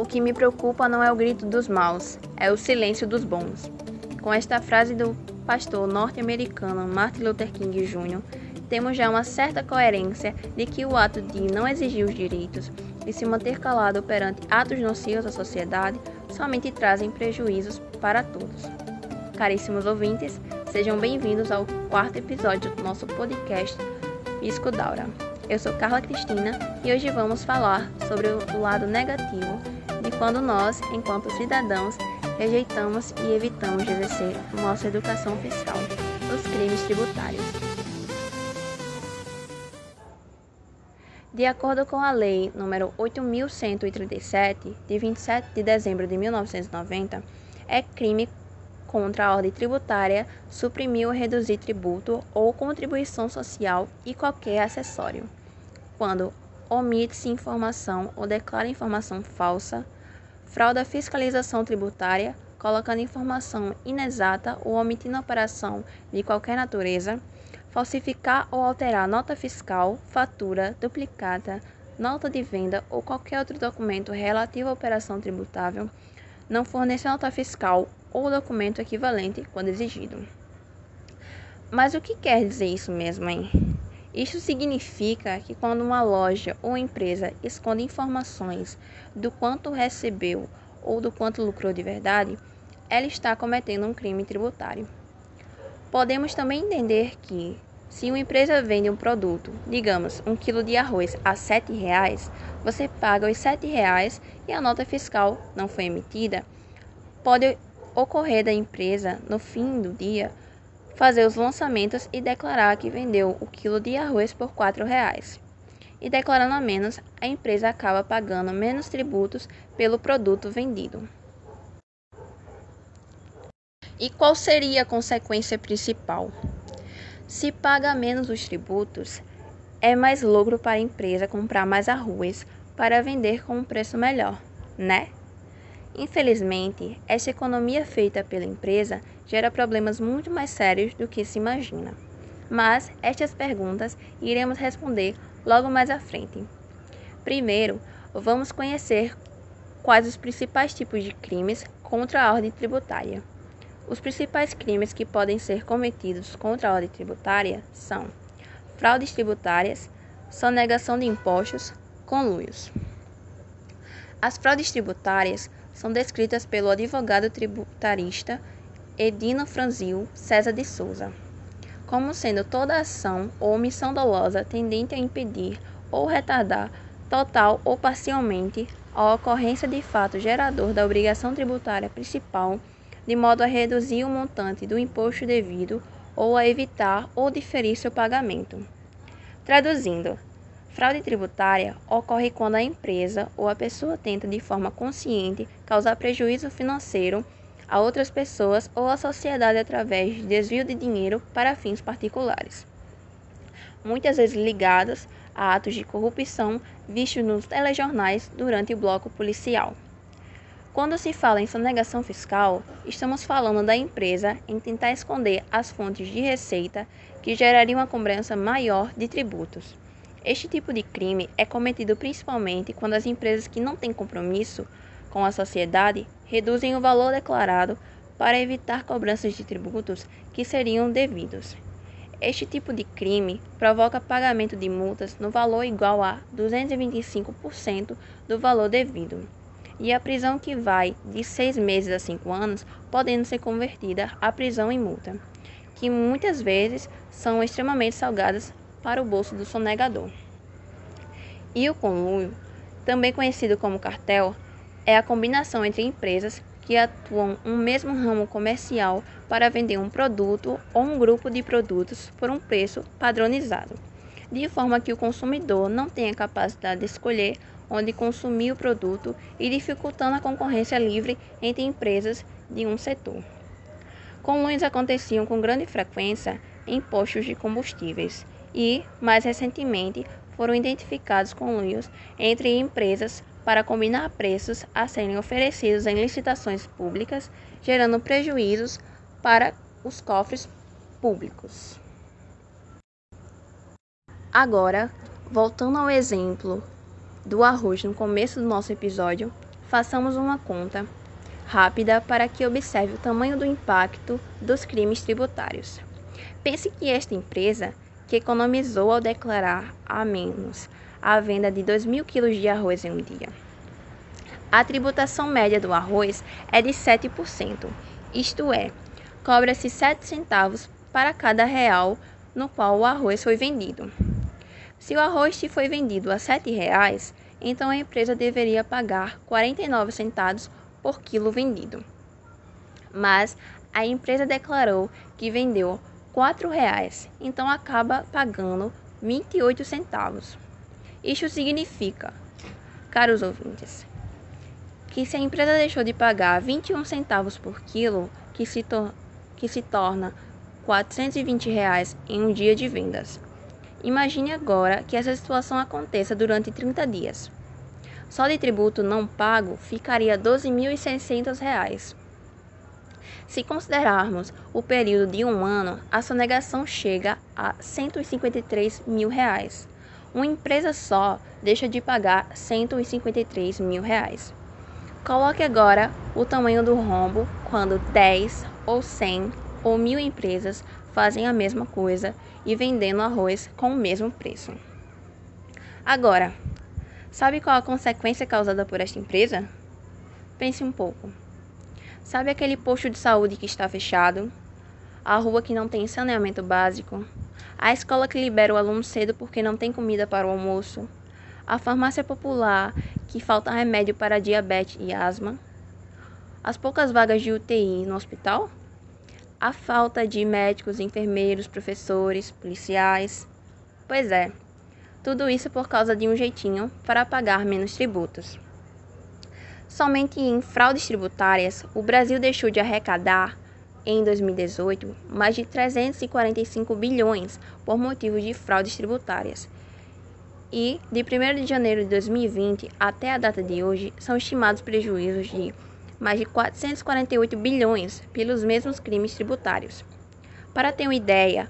O que me preocupa não é o grito dos maus, é o silêncio dos bons. Com esta frase do pastor norte-americano Martin Luther King Jr., temos já uma certa coerência de que o ato de não exigir os direitos e se manter calado perante atos nocivos à sociedade somente trazem prejuízos para todos. Caríssimos ouvintes, sejam bem-vindos ao quarto episódio do nosso podcast Pisco Daura. Eu sou Carla Cristina e hoje vamos falar sobre o lado negativo quando nós, enquanto cidadãos, rejeitamos e evitamos de exercer nossa educação fiscal, os crimes tributários. De acordo com a Lei nº 8.137, de 27 de dezembro de 1990, é crime contra a ordem tributária suprimir ou reduzir tributo ou contribuição social e qualquer acessório, quando omite-se informação ou declara informação falsa, fraude a fiscalização tributária, colocando informação inexata ou omitindo operação de qualquer natureza, falsificar ou alterar nota fiscal, fatura, duplicata, nota de venda ou qualquer outro documento relativo à operação tributável, não fornecer nota fiscal ou documento equivalente quando exigido. Mas o que quer dizer isso mesmo, hein? Isso significa que quando uma loja ou empresa esconde informações do quanto recebeu ou do quanto lucrou de verdade, ela está cometendo um crime tributário. Podemos também entender que, se uma empresa vende um produto, digamos, um quilo de arroz a R$ 7,00, você paga os R$ 7,00 e a nota fiscal não foi emitida, pode ocorrer da empresa, no fim do dia, fazer os lançamentos e declarar que vendeu o quilo de arroz por R$ 4,00. E declarando a menos, a empresa acaba pagando menos tributos pelo produto vendido. E qual seria a consequência principal? Se paga menos os tributos, é mais lucro para a empresa comprar mais arroz para vender com um preço melhor, né? Infelizmente, essa economia feita pela empresa gera problemas muito mais sérios do que se imagina. Mas estas perguntas iremos responder logo mais à frente. Primeiro, vamos conhecer quais os principais tipos de crimes contra a ordem tributária. Os principais crimes que podem ser cometidos contra a ordem tributária são fraudes tributárias, sonegação de impostos, conluios. As fraudes tributárias são descritas pelo advogado tributarista Edino Franzil César de Souza, como sendo toda ação ou omissão dolosa tendente a impedir ou retardar total ou parcialmente a ocorrência de fato gerador da obrigação tributária principal de modo a reduzir o montante do imposto devido ou a evitar ou diferir seu pagamento. Traduzindo, fraude tributária ocorre quando a empresa ou a pessoa tenta de forma consciente causar prejuízo financeiro a outras pessoas ou à sociedade através de desvio de dinheiro para fins particulares. Muitas vezes ligadas a atos de corrupção vistos nos telejornais durante o bloco policial. Quando se fala em sonegação fiscal, estamos falando da empresa em tentar esconder as fontes de receita que gerariam uma cobrança maior de tributos. Este tipo de crime é cometido principalmente quando as empresas que não têm compromisso com a sociedade reduzem o valor declarado para evitar cobranças de tributos que seriam devidos. Este tipo de crime provoca pagamento de multas no valor igual a 225% do valor devido e a prisão que vai de seis meses a cinco anos, podendo ser convertida a prisão em multa, que muitas vezes são extremamente salgadas para o bolso do sonegador. E o conluio, também conhecido como cartel, é a combinação entre empresas que atuam um mesmo ramo comercial para vender um produto ou um grupo de produtos por um preço padronizado, de forma que o consumidor não tenha capacidade de escolher onde consumir o produto e dificultando a concorrência livre entre empresas de um setor. Conluios aconteciam com grande frequência em postos de combustíveis e, mais recentemente, foram identificados conluios entre empresas para combinar preços a serem oferecidos em licitações públicas, gerando prejuízos para os cofres públicos. Agora, voltando ao exemplo do arroz no começo do nosso episódio, façamos uma conta rápida para que observe o tamanho do impacto dos crimes tributários. Pense que esta empresa, que economizou ao declarar a menos a venda de 2 mil quilos de arroz em um dia. A tributação média do arroz é de 7%, isto é, cobra-se 7 centavos para cada real no qual o arroz foi vendido. Se o arroz te foi vendido a R$ 7,00, então a empresa deveria pagar 49 centavos por quilo vendido. Mas a empresa declarou que vendeu R$ 4,00, então acaba pagando 28 centavos. Isso significa, caros ouvintes, que se a empresa deixou de pagar 21 centavos por quilo, que se, que se torna 420 reais em um dia de vendas. Imagine agora que essa situação aconteça durante 30 dias. Só de tributo não pago ficaria R$ 12.600. Se considerarmos o período de um ano, a sonegação chega a 153 mil reais. Uma empresa só deixa de pagar 153 mil reais. Coloque agora o tamanho do rombo quando 10 ou 100 ou mil empresas fazem a mesma coisa e vendendo arroz com o mesmo preço. Agora, sabe qual a consequência causada por esta empresa? Pense um pouco. Sabe aquele posto de saúde que está fechado? A rua que não tem saneamento básico? A escola que libera o aluno cedo porque não tem comida para o almoço? A farmácia popular que falta remédio para diabetes e asma? As poucas vagas de UTI no hospital? a falta de médicos, enfermeiros, professores, policiais. Pois é, tudo isso por causa de um jeitinho para pagar menos tributos. Somente em fraudes tributárias, o Brasil deixou de arrecadar, em 2018, mais de 345 bilhões por motivo de fraudes tributárias. E, de 1 de janeiro de 2020 até a data de hoje, são estimados prejuízos de mais de 448 bilhões pelos mesmos crimes tributários. Para ter uma ideia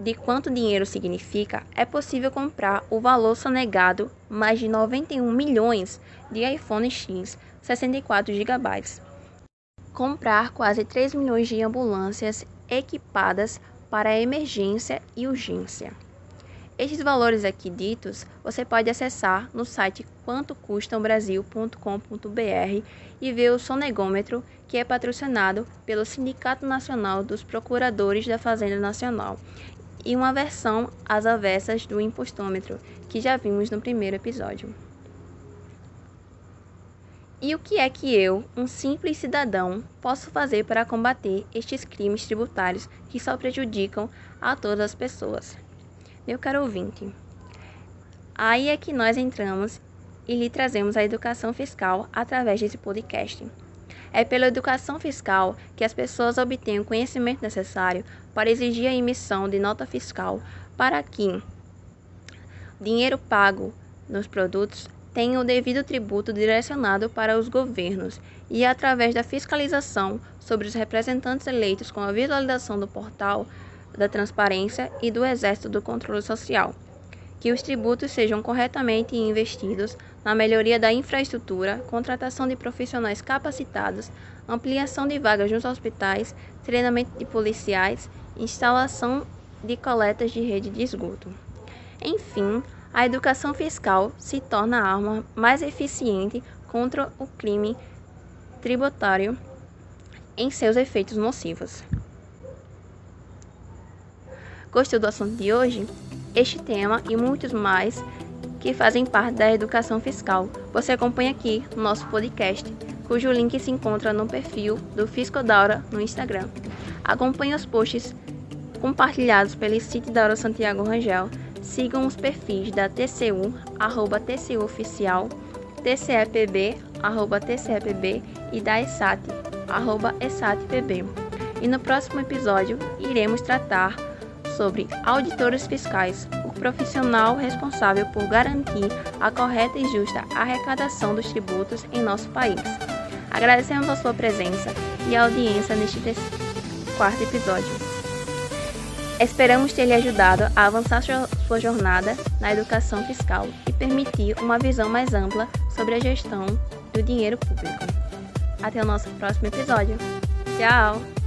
de quanto dinheiro significa, é possível comprar o valor sonegado mais de 91 milhões de iPhone X 64 GB. Comprar quase 3 milhões de ambulâncias equipadas para emergência e urgência. Estes valores aqui ditos você pode acessar no site quantocustambrasil.com.br e ver o sonegômetro que é patrocinado pelo Sindicato Nacional dos Procuradores da Fazenda Nacional e uma versão às avessas do impostômetro que já vimos no primeiro episódio. E o que é que eu, um simples cidadão, posso fazer para combater estes crimes tributários que só prejudicam a todas as pessoas? Meu caro ouvinte, aí é que nós entramos e lhe trazemos a educação fiscal através desse podcast. É pela educação fiscal que as pessoas obtêm o conhecimento necessário para exigir a emissão de nota fiscal para que dinheiro pago nos produtos tenha o devido tributo direcionado para os governos e através da fiscalização sobre os representantes eleitos com a visualização do portal da transparência e do exército do controle social. Que os tributos sejam corretamente investidos na melhoria da infraestrutura, contratação de profissionais capacitados, ampliação de vagas nos hospitais, treinamento de policiais, instalação de coletas de rede de esgoto. Enfim, a educação fiscal se torna a arma mais eficiente contra o crime tributário em seus efeitos nocivos. Gostou do assunto de hoje? Este tema e muitos mais que fazem parte da educação fiscal você acompanha aqui no nosso podcast, cujo link se encontra no perfil do Fiscodaura no Instagram. Acompanhe os posts compartilhados pelo site da Hora Santiago Rangel. Sigam os perfis da TCU, arroba TCU Oficial, TCEPB, arroba TCEPB e da ESAT, arroba ESATPB. E no próximo episódio iremos tratar sobre auditores fiscais, profissional responsável por garantir a correta e justa arrecadação dos tributos em nosso país. Agradecemos a sua presença e a audiência neste quarto episódio. Esperamos ter lhe ajudado a avançar sua jornada na educação fiscal e permitir uma visão mais ampla sobre a gestão do dinheiro público. Até o nosso próximo episódio. Tchau!